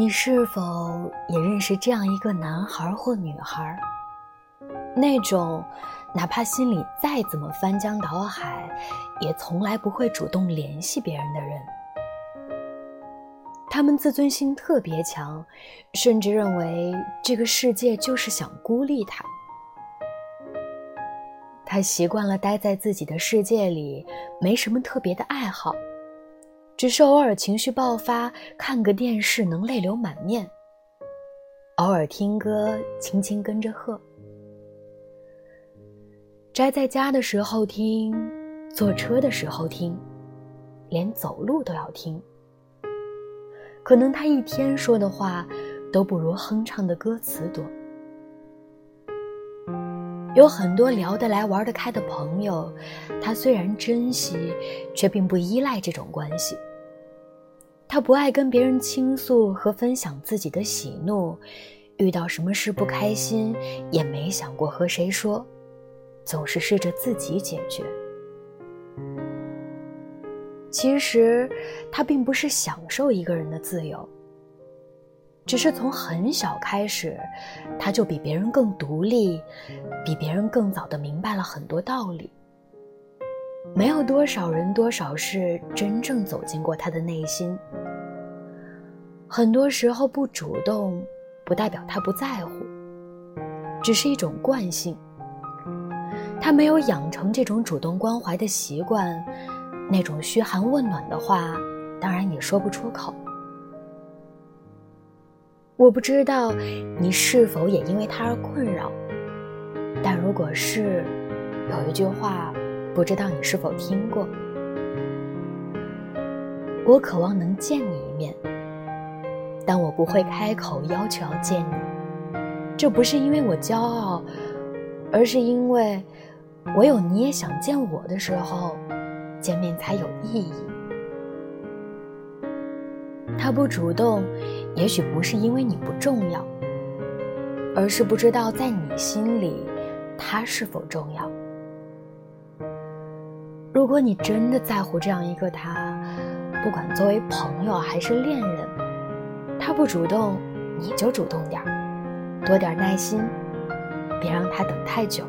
你是否也认识这样一个男孩或女孩？那种哪怕心里再怎么翻江倒海，也从来不会主动联系别人的人。他们自尊心特别强，甚至认为这个世界就是想孤立他。他习惯了待在自己的世界里，没什么特别的爱好，只是偶尔情绪爆发，看个电视能泪流满面；偶尔听歌，轻轻跟着和。宅在家的时候听，坐车的时候听，连走路都要听。可能他一天说的话，都不如哼唱的歌词多。有很多聊得来、玩得开的朋友，他虽然珍惜，却并不依赖这种关系。他不爱跟别人倾诉和分享自己的喜怒，遇到什么事不开心，也没想过和谁说，总是试着自己解决。其实，他并不是享受一个人的自由。只是从很小开始，他就比别人更独立，比别人更早的明白了很多道理。没有多少人多少事真正走进过他的内心。很多时候不主动，不代表他不在乎，只是一种惯性。他没有养成这种主动关怀的习惯，那种嘘寒问暖的话，当然也说不出口。我不知道你是否也因为他而困扰，但如果是，有一句话，不知道你是否听过：我渴望能见你一面，但我不会开口要求要见你。这不是因为我骄傲，而是因为唯有你也想见我的时候，见面才有意义。他不主动。也许不是因为你不重要，而是不知道在你心里，他是否重要。如果你真的在乎这样一个他，不管作为朋友还是恋人，他不主动，你就主动点儿，多点耐心，别让他等太久。